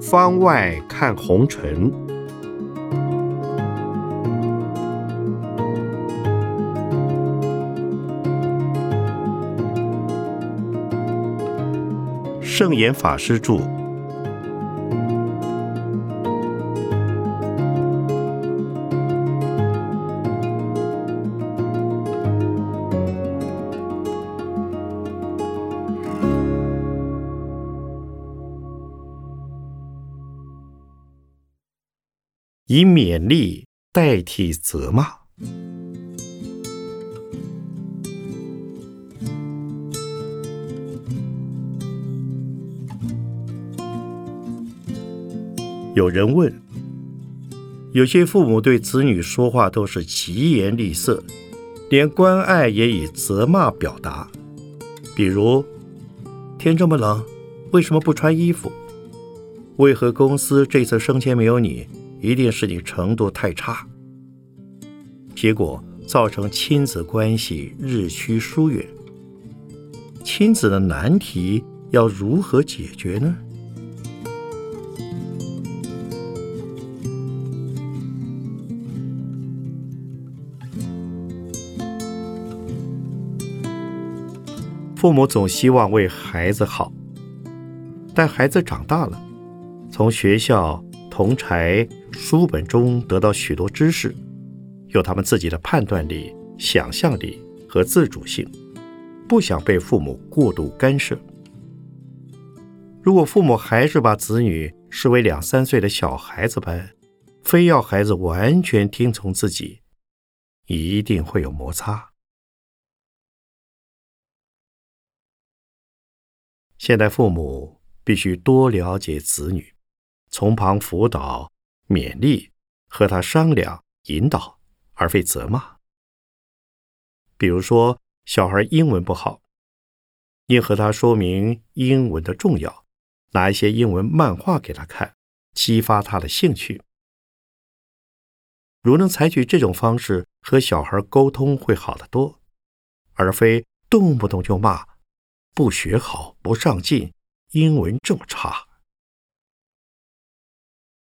方外看红尘，圣严法师著。以勉励代替责骂。有人问：有些父母对子女说话都是疾言厉色，连关爱也以责骂表达，比如“天这么冷，为什么不穿衣服？为何公司这次升迁没有你？”一定是你程度太差，结果造成亲子关系日趋疏远。亲子的难题要如何解决呢？父母总希望为孩子好，但孩子长大了，从学校。同柴书本中得到许多知识，有他们自己的判断力、想象力和自主性，不想被父母过度干涉。如果父母还是把子女视为两三岁的小孩子般，非要孩子完全听从自己，一定会有摩擦。现代父母必须多了解子女。从旁辅导、勉励，和他商量、引导，而非责骂。比如说，小孩英文不好，应和他说明英文的重要，拿一些英文漫画给他看，激发他的兴趣。如能采取这种方式和小孩沟通，会好得多，而非动不动就骂，不学好、不上进，英文这么差。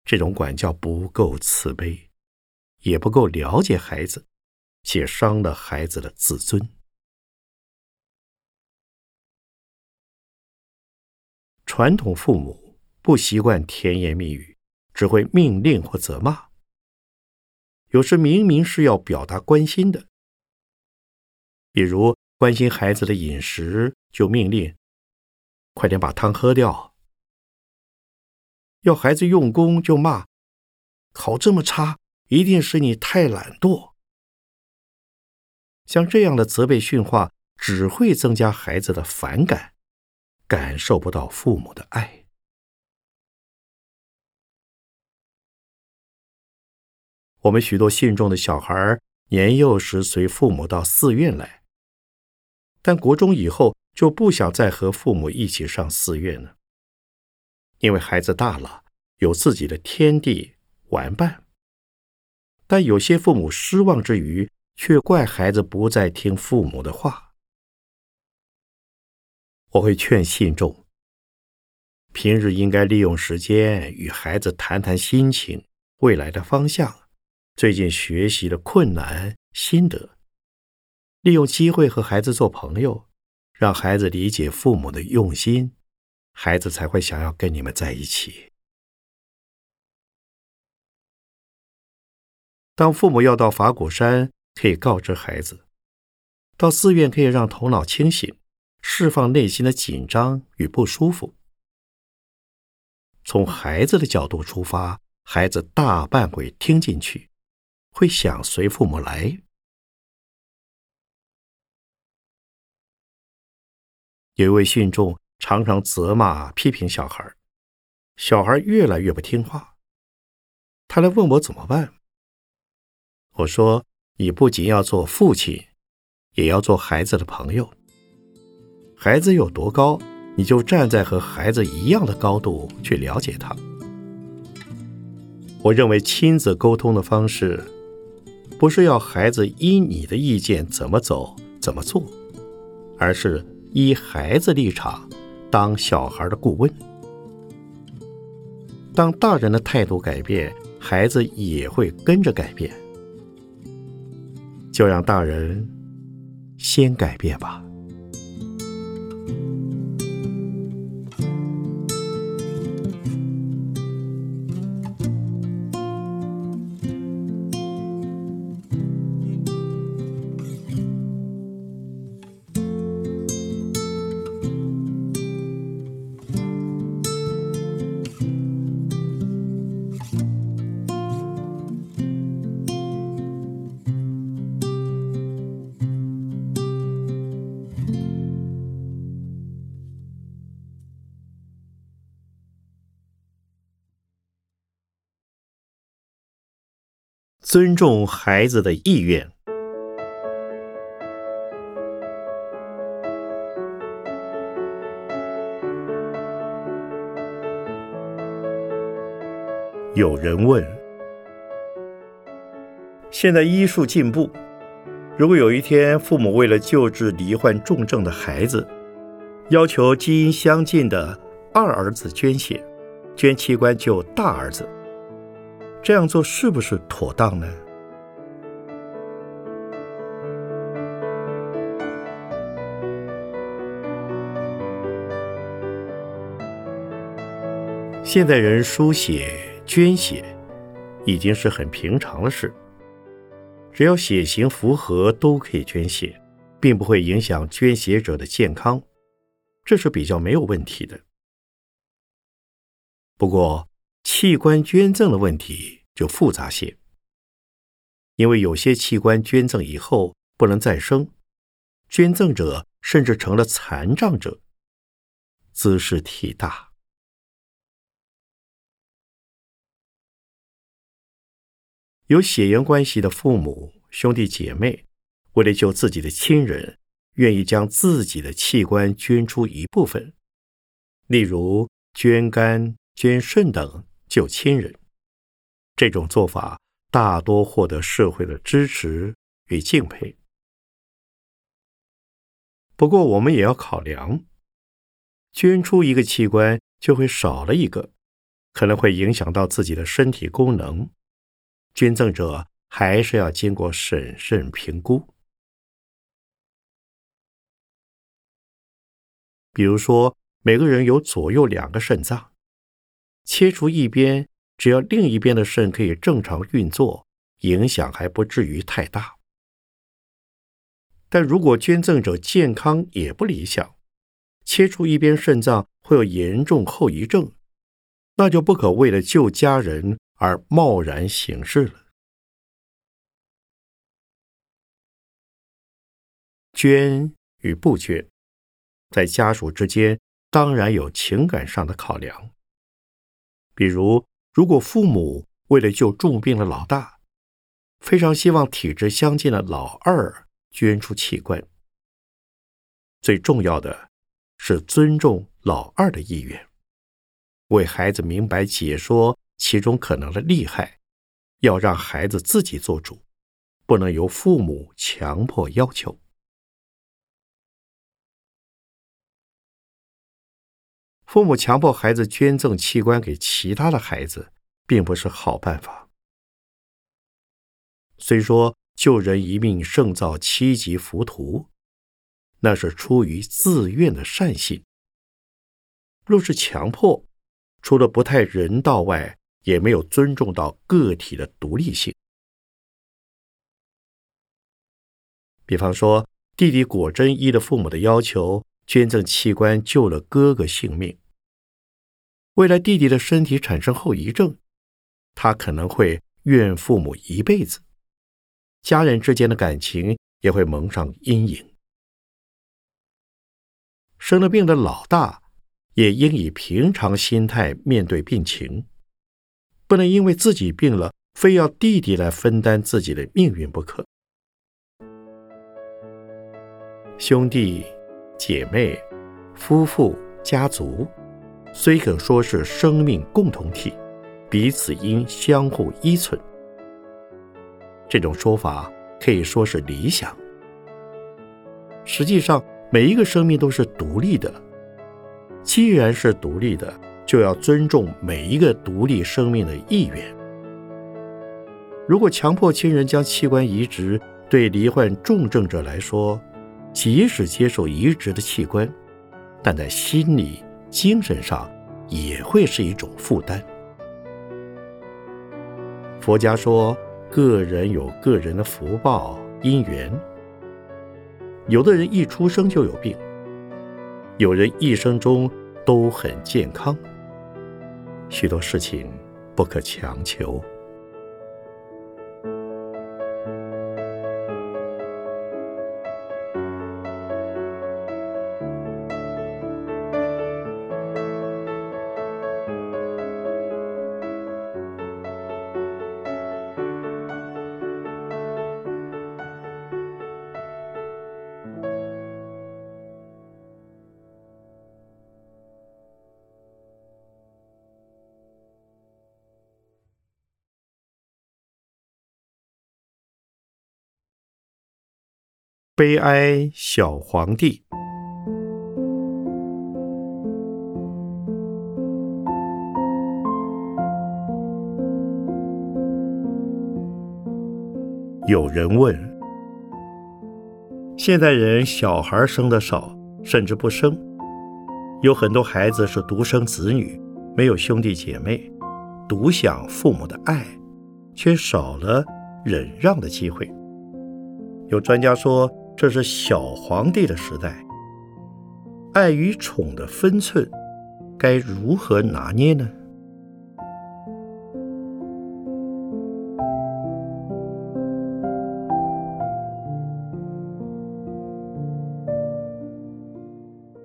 这种管教不够慈悲，也不够了解孩子，且伤了孩子的自尊。传统父母不习惯甜言蜜语，只会命令或责骂。有时明明是要表达关心的，比如关心孩子的饮食，就命令：“快点把汤喝掉。”要孩子用功就骂，考这么差，一定是你太懒惰。像这样的责备训话，只会增加孩子的反感，感受不到父母的爱。我们许多信众的小孩年幼时随父母到寺院来，但国中以后就不想再和父母一起上寺院了。因为孩子大了，有自己的天地玩伴，但有些父母失望之余，却怪孩子不再听父母的话。我会劝信众，平日应该利用时间与孩子谈谈心情、未来的方向、最近学习的困难心得，利用机会和孩子做朋友，让孩子理解父母的用心。孩子才会想要跟你们在一起。当父母要到法鼓山，可以告知孩子；到寺院可以让头脑清醒，释放内心的紧张与不舒服。从孩子的角度出发，孩子大半会听进去，会想随父母来。有一位信众。常常责骂、批评小孩，小孩越来越不听话。他来问我怎么办。我说：“你不仅要做父亲，也要做孩子的朋友。孩子有多高，你就站在和孩子一样的高度去了解他。”我认为亲子沟通的方式，不是要孩子依你的意见怎么走怎么做，而是依孩子立场当小孩的顾问。当大人的态度改变，孩子也会跟着改变。就让大人先改变吧。尊重孩子的意愿。有人问：现在医术进步，如果有一天父母为了救治罹患重症的孩子，要求基因相近的二儿子捐血，捐器官救大儿子？这样做是不是妥当呢？现代人书写、捐血已经是很平常的事，只要血型符合都可以捐血，并不会影响捐血者的健康，这是比较没有问题的。不过，器官捐赠的问题就复杂些，因为有些器官捐赠以后不能再生，捐赠者甚至成了残障者，姿势体大。有血缘关系的父母、兄弟姐妹，为了救自己的亲人，愿意将自己的器官捐出一部分，例如捐肝、捐肾等。救亲人，这种做法大多获得社会的支持与敬佩。不过，我们也要考量，捐出一个器官就会少了一个，可能会影响到自己的身体功能。捐赠者还是要经过审慎评估。比如说，每个人有左右两个肾脏。切除一边，只要另一边的肾可以正常运作，影响还不至于太大。但如果捐赠者健康也不理想，切除一边肾脏会有严重后遗症，那就不可为了救家人而贸然行事了。捐与不捐，在家属之间当然有情感上的考量。比如，如果父母为了救重病的老大，非常希望体质相近的老二捐出器官，最重要的是尊重老二的意愿，为孩子明白解说其中可能的利害，要让孩子自己做主，不能由父母强迫要求。父母强迫孩子捐赠器官给其他的孩子，并不是好办法。虽说救人一命胜造七级浮屠，那是出于自愿的善心。若是强迫，除了不太人道外，也没有尊重到个体的独立性。比方说，弟弟果真依了父母的要求。捐赠器官救了哥哥性命，未来弟弟的身体产生后遗症，他可能会怨父母一辈子，家人之间的感情也会蒙上阴影。生了病的老大也应以平常心态面对病情，不能因为自己病了，非要弟弟来分担自己的命运不可。兄弟。姐妹、夫妇、家族，虽可说是生命共同体，彼此应相互依存。这种说法可以说是理想。实际上，每一个生命都是独立的。既然是独立的，就要尊重每一个独立生命的意愿。如果强迫亲人将器官移植，对罹患重症者来说，即使接受移植的器官，但在心理、精神上也会是一种负担。佛家说，个人有个人的福报因缘。有的人一出生就有病，有人一生中都很健康。许多事情不可强求。悲哀小皇帝。有人问：现代人小孩生的少，甚至不生，有很多孩子是独生子女，没有兄弟姐妹，独享父母的爱，却少了忍让的机会。有专家说。这是小皇帝的时代，爱与宠的分寸该如何拿捏呢？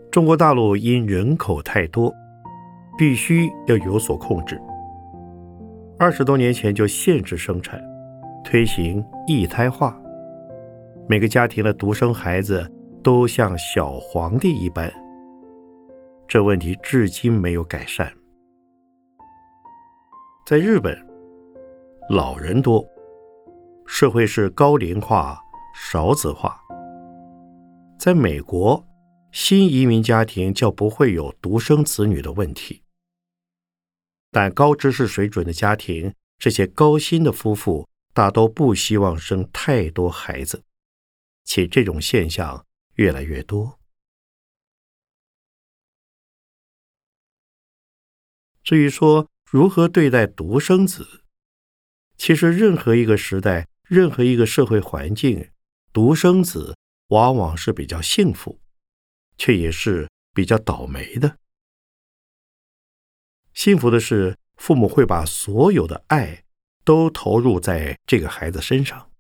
中国大陆因人口太多，必须要有所控制。二十多年前就限制生产，推行一胎化。每个家庭的独生孩子都像小皇帝一般，这问题至今没有改善。在日本，老人多，社会是高龄化、少子化。在美国，新移民家庭较不会有独生子女的问题，但高知识水准的家庭，这些高薪的夫妇大都不希望生太多孩子。且这种现象越来越多。至于说如何对待独生子，其实任何一个时代、任何一个社会环境，独生子往往是比较幸福，却也是比较倒霉的。幸福的是，父母会把所有的爱都投入在这个孩子身上。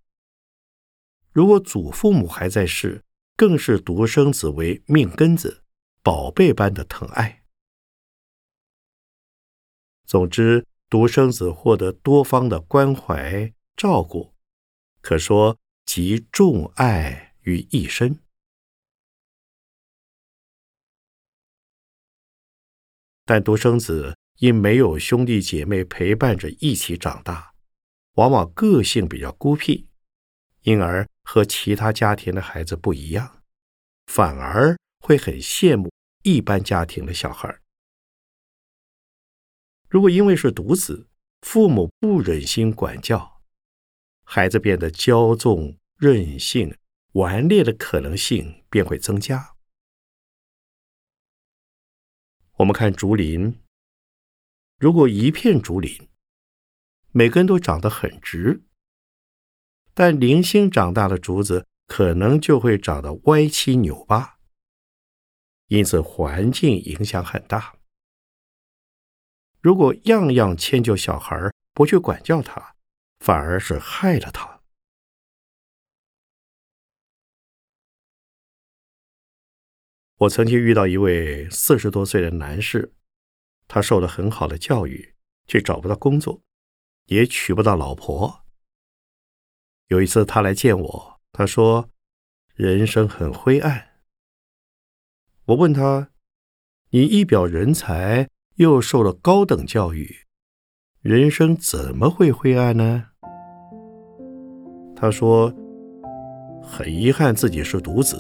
如果祖父母还在世，更是独生子为命根子，宝贝般的疼爱。总之，独生子获得多方的关怀照顾，可说集众爱于一身。但独生子因没有兄弟姐妹陪伴着一起长大，往往个性比较孤僻，因而。和其他家庭的孩子不一样，反而会很羡慕一般家庭的小孩。如果因为是独子，父母不忍心管教，孩子变得骄纵、任性、顽劣的可能性便会增加。我们看竹林，如果一片竹林，每根都长得很直。但零星长大的竹子可能就会长得歪七扭八，因此环境影响很大。如果样样迁就小孩，不去管教他，反而是害了他。我曾经遇到一位四十多岁的男士，他受了很好的教育，却找不到工作，也娶不到老婆。有一次，他来见我，他说：“人生很灰暗。”我问他：“你一表人才，又受了高等教育，人生怎么会灰暗呢？”他说：“很遗憾自己是独子，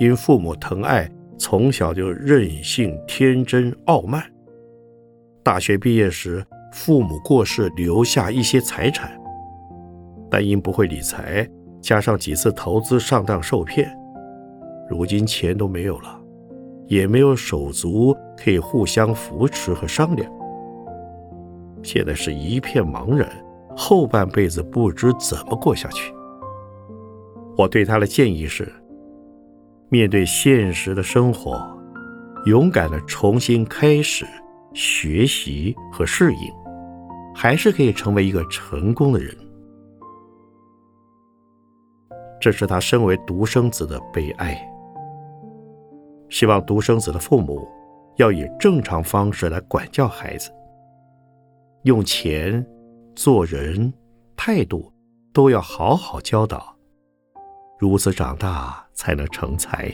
因父母疼爱，从小就任性、天真、傲慢。大学毕业时，父母过世，留下一些财产，但因不会理财，加上几次投资上当受骗，如今钱都没有了，也没有手足可以互相扶持和商量。现在是一片茫然。”后半辈子不知怎么过下去。我对他的建议是：面对现实的生活，勇敢的重新开始学习和适应，还是可以成为一个成功的人。这是他身为独生子的悲哀。希望独生子的父母要以正常方式来管教孩子，用钱。做人态度都要好好教导，如此长大才能成才。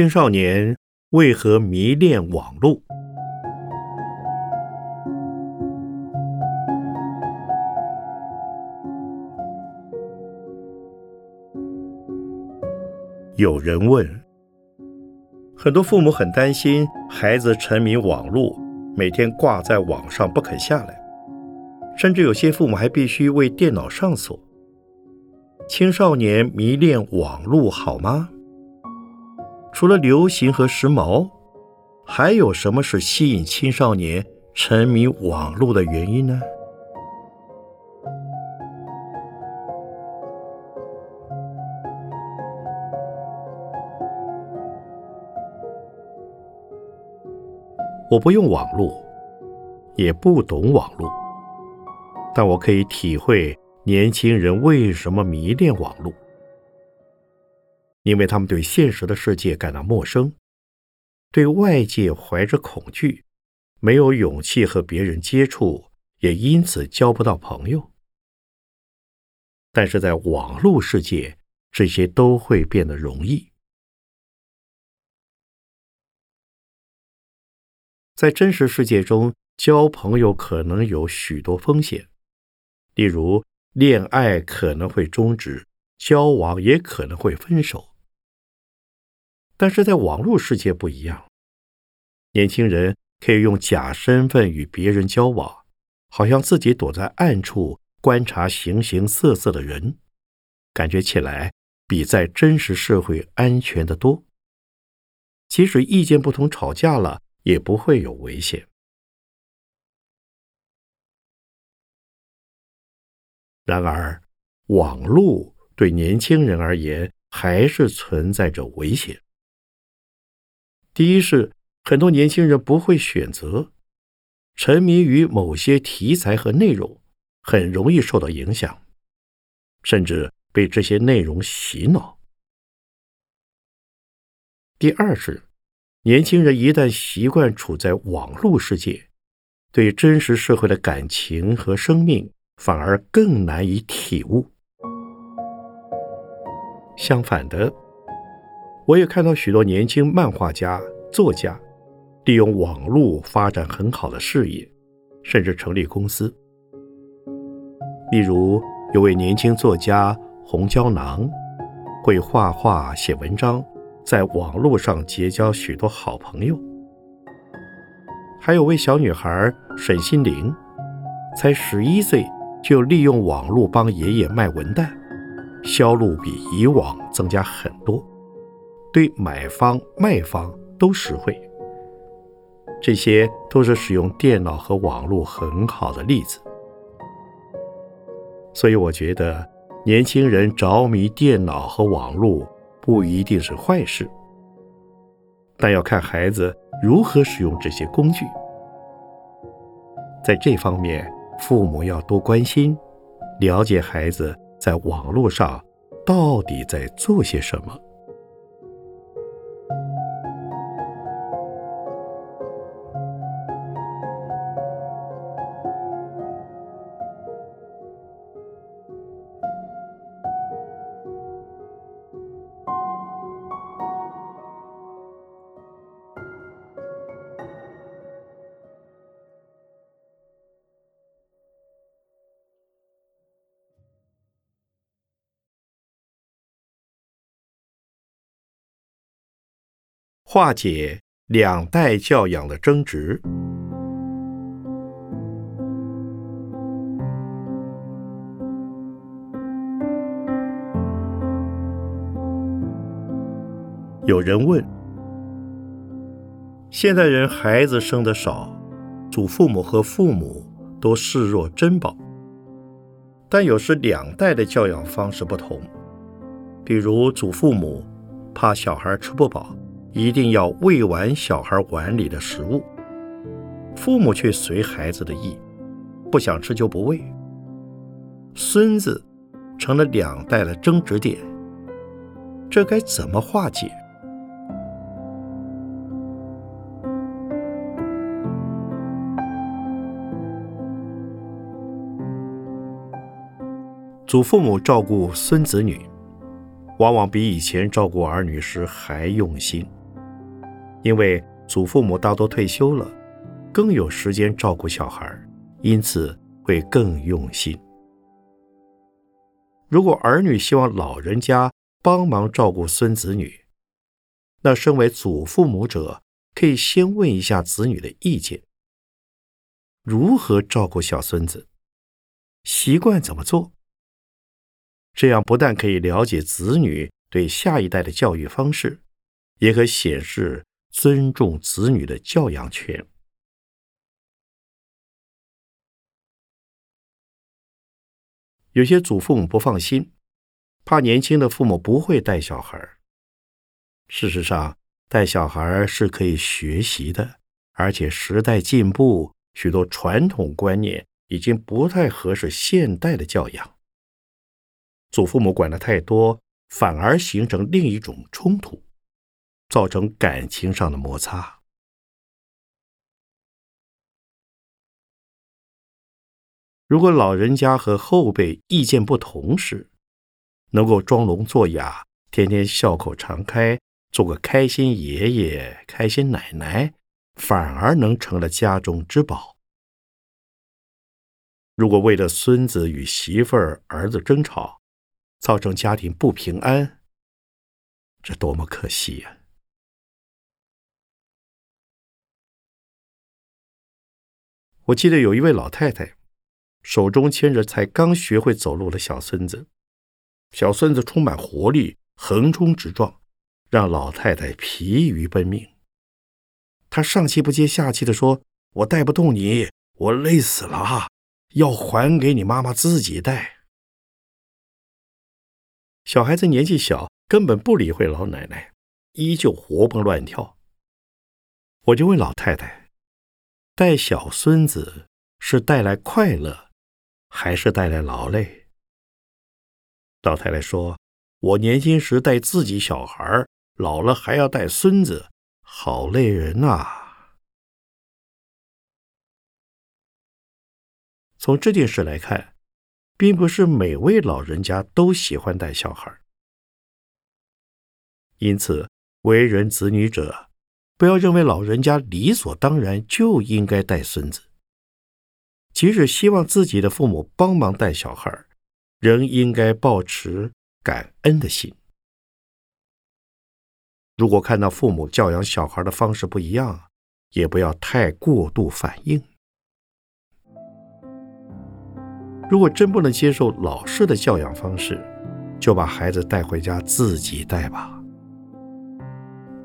青少年为何迷恋网络？有人问：很多父母很担心孩子沉迷网络，每天挂在网上不肯下来，甚至有些父母还必须为电脑上锁。青少年迷恋网络好吗？除了流行和时髦，还有什么是吸引青少年沉迷网络的原因呢？我不用网络，也不懂网络，但我可以体会年轻人为什么迷恋网络。因为他们对现实的世界感到陌生，对外界怀着恐惧，没有勇气和别人接触，也因此交不到朋友。但是在网络世界，这些都会变得容易。在真实世界中，交朋友可能有许多风险，例如恋爱可能会终止，交往也可能会分手。但是在网络世界不一样，年轻人可以用假身份与别人交往，好像自己躲在暗处观察形形色色的人，感觉起来比在真实社会安全的多。即使意见不同吵架了，也不会有危险。然而，网络对年轻人而言还是存在着危险。第一是很多年轻人不会选择，沉迷于某些题材和内容，很容易受到影响，甚至被这些内容洗脑。第二是，年轻人一旦习惯处在网络世界，对真实社会的感情和生命反而更难以体悟。相反的。我也看到许多年轻漫画家、作家利用网络发展很好的事业，甚至成立公司。例如，有位年轻作家红胶囊，会画画、写文章，在网络上结交许多好朋友。还有位小女孩沈心凌，才十一岁就利用网络帮爷爷卖文旦，销路比以往增加很多。对买方卖方都实惠，这些都是使用电脑和网络很好的例子。所以我觉得，年轻人着迷电脑和网络不一定是坏事，但要看孩子如何使用这些工具。在这方面，父母要多关心、了解孩子在网络上到底在做些什么。化解两代教养的争执。有人问：现代人孩子生的少，祖父母和父母都视若珍宝，但有时两代的教养方式不同，比如祖父母怕小孩吃不饱。一定要喂完小孩碗里的食物，父母却随孩子的意，不想吃就不喂。孙子成了两代的争执点，这该怎么化解？祖父母照顾孙子女，往往比以前照顾儿女时还用心。因为祖父母大多退休了，更有时间照顾小孩，因此会更用心。如果儿女希望老人家帮忙照顾孙子女，那身为祖父母者可以先问一下子女的意见：如何照顾小孙子，习惯怎么做？这样不但可以了解子女对下一代的教育方式，也可显示。尊重子女的教养权。有些祖父母不放心，怕年轻的父母不会带小孩。事实上，带小孩是可以学习的，而且时代进步，许多传统观念已经不太合适现代的教养。祖父母管的太多，反而形成另一种冲突。造成感情上的摩擦。如果老人家和后辈意见不同时，能够装聋作哑，天天笑口常开，做个开心爷爷、开心奶奶，反而能成了家中之宝。如果为了孙子与媳妇儿、儿子争吵，造成家庭不平安，这多么可惜呀！我记得有一位老太太，手中牵着才刚学会走路的小孙子，小孙子充满活力，横冲直撞，让老太太疲于奔命。她上气不接下气地说：“我带不动你，我累死了，要还给你妈妈自己带。”小孩子年纪小，根本不理会老奶奶，依旧活蹦乱跳。我就问老太太。带小孙子是带来快乐，还是带来劳累？老太太说：“我年轻时带自己小孩，老了还要带孙子，好累人啊。”从这件事来看，并不是每位老人家都喜欢带小孩，因此为人子女者。不要认为老人家理所当然就应该带孙子，即使希望自己的父母帮忙带小孩，仍应该保持感恩的心。如果看到父母教养小孩的方式不一样，也不要太过度反应。如果真不能接受老师的教养方式，就把孩子带回家自己带吧。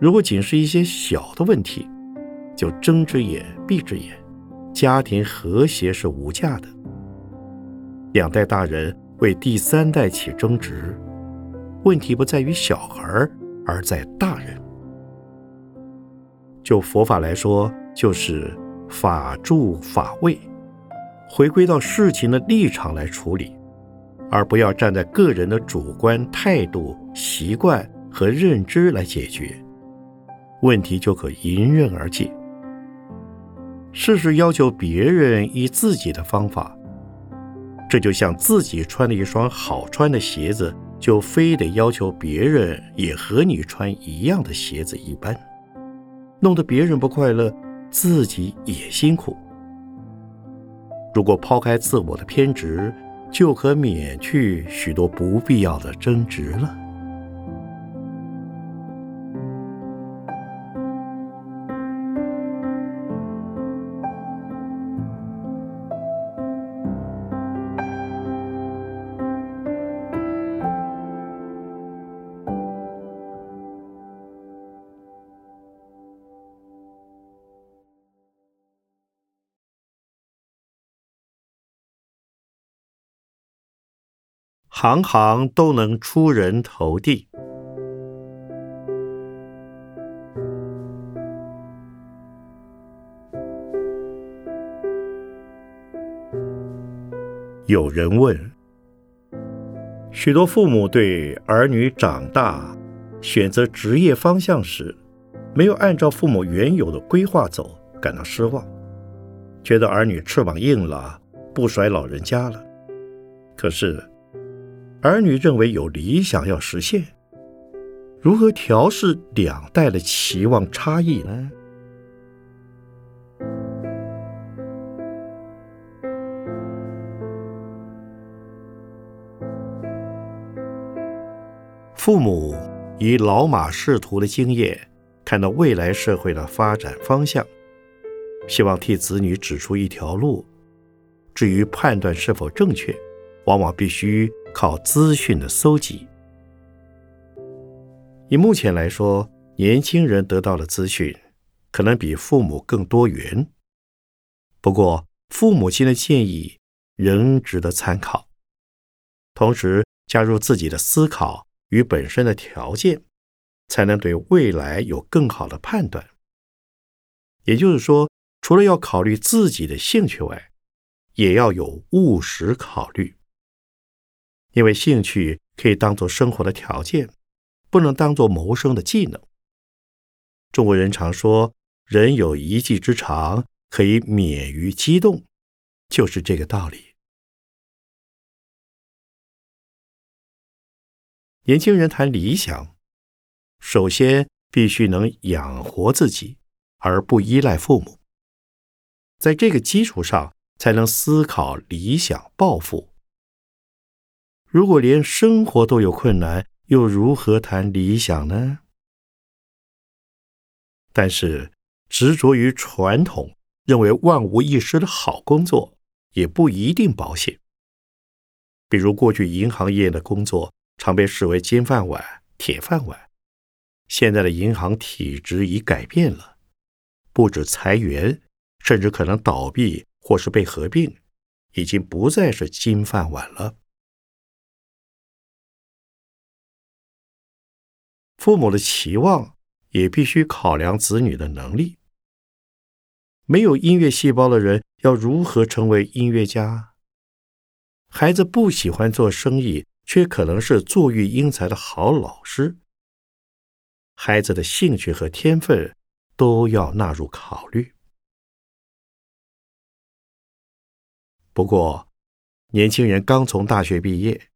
如果仅是一些小的问题，就睁只眼闭只眼，家庭和谐是无价的。两代大人为第三代起争执，问题不在于小孩，而在大人。就佛法来说，就是法住法位，回归到事情的立场来处理，而不要站在个人的主观态度、习惯和认知来解决，问题就可迎刃而解。事事要求别人以自己的方法，这就像自己穿了一双好穿的鞋子，就非得要求别人也和你穿一样的鞋子一般，弄得别人不快乐，自己也辛苦。如果抛开自我的偏执，就可免去许多不必要的争执了。行行都能出人头地。有人问：许多父母对儿女长大、选择职业方向时，没有按照父母原有的规划走，感到失望，觉得儿女翅膀硬了，不甩老人家了。可是。儿女认为有理想要实现，如何调试两代的期望差异呢？父母以老马识途的经验，看到未来社会的发展方向，希望替子女指出一条路。至于判断是否正确，往往必须。靠资讯的搜集，以目前来说，年轻人得到的资讯可能比父母更多元。不过，父母亲的建议仍值得参考，同时加入自己的思考与本身的条件，才能对未来有更好的判断。也就是说，除了要考虑自己的兴趣外，也要有务实考虑。因为兴趣可以当做生活的条件，不能当做谋生的技能。中国人常说“人有一技之长，可以免于激动”，就是这个道理。年轻人谈理想，首先必须能养活自己，而不依赖父母。在这个基础上，才能思考理想抱负。如果连生活都有困难，又如何谈理想呢？但是执着于传统，认为万无一失的好工作，也不一定保险。比如过去银行业的工作常被视为金饭碗、铁饭碗，现在的银行体制已改变了，不止裁员，甚至可能倒闭或是被合并，已经不再是金饭碗了。父母的期望也必须考量子女的能力。没有音乐细胞的人要如何成为音乐家？孩子不喜欢做生意，却可能是坐育英才的好老师。孩子的兴趣和天分都要纳入考虑。不过，年轻人刚从大学毕业，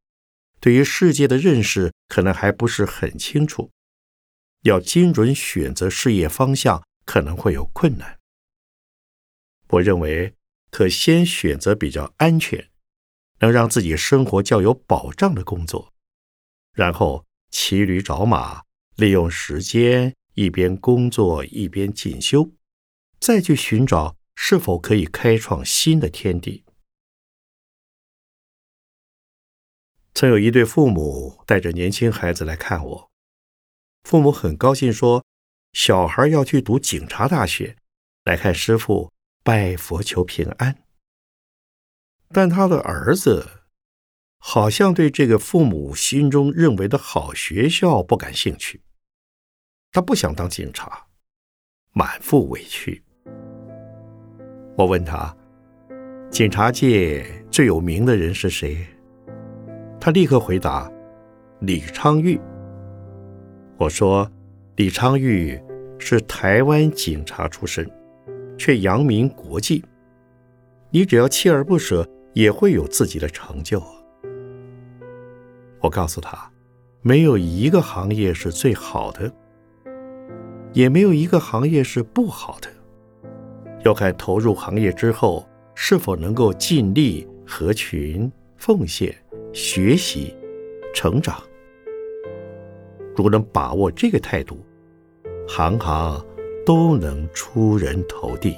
对于世界的认识可能还不是很清楚。要精准选择事业方向，可能会有困难。我认为可先选择比较安全、能让自己生活较有保障的工作，然后骑驴找马，利用时间一边工作一边进修，再去寻找是否可以开创新的天地。曾有一对父母带着年轻孩子来看我。父母很高兴，说：“小孩要去读警察大学，来看师傅拜佛求平安。”但他的儿子好像对这个父母心中认为的好学校不感兴趣，他不想当警察，满腹委屈。我问他：“警察界最有名的人是谁？”他立刻回答：“李昌钰。”我说：“李昌钰是台湾警察出身，却扬名国际。你只要锲而不舍，也会有自己的成就。”我告诉他：“没有一个行业是最好的，也没有一个行业是不好的，要看投入行业之后是否能够尽力合群、奉献。”学习、成长，如能把握这个态度，行行都能出人头地。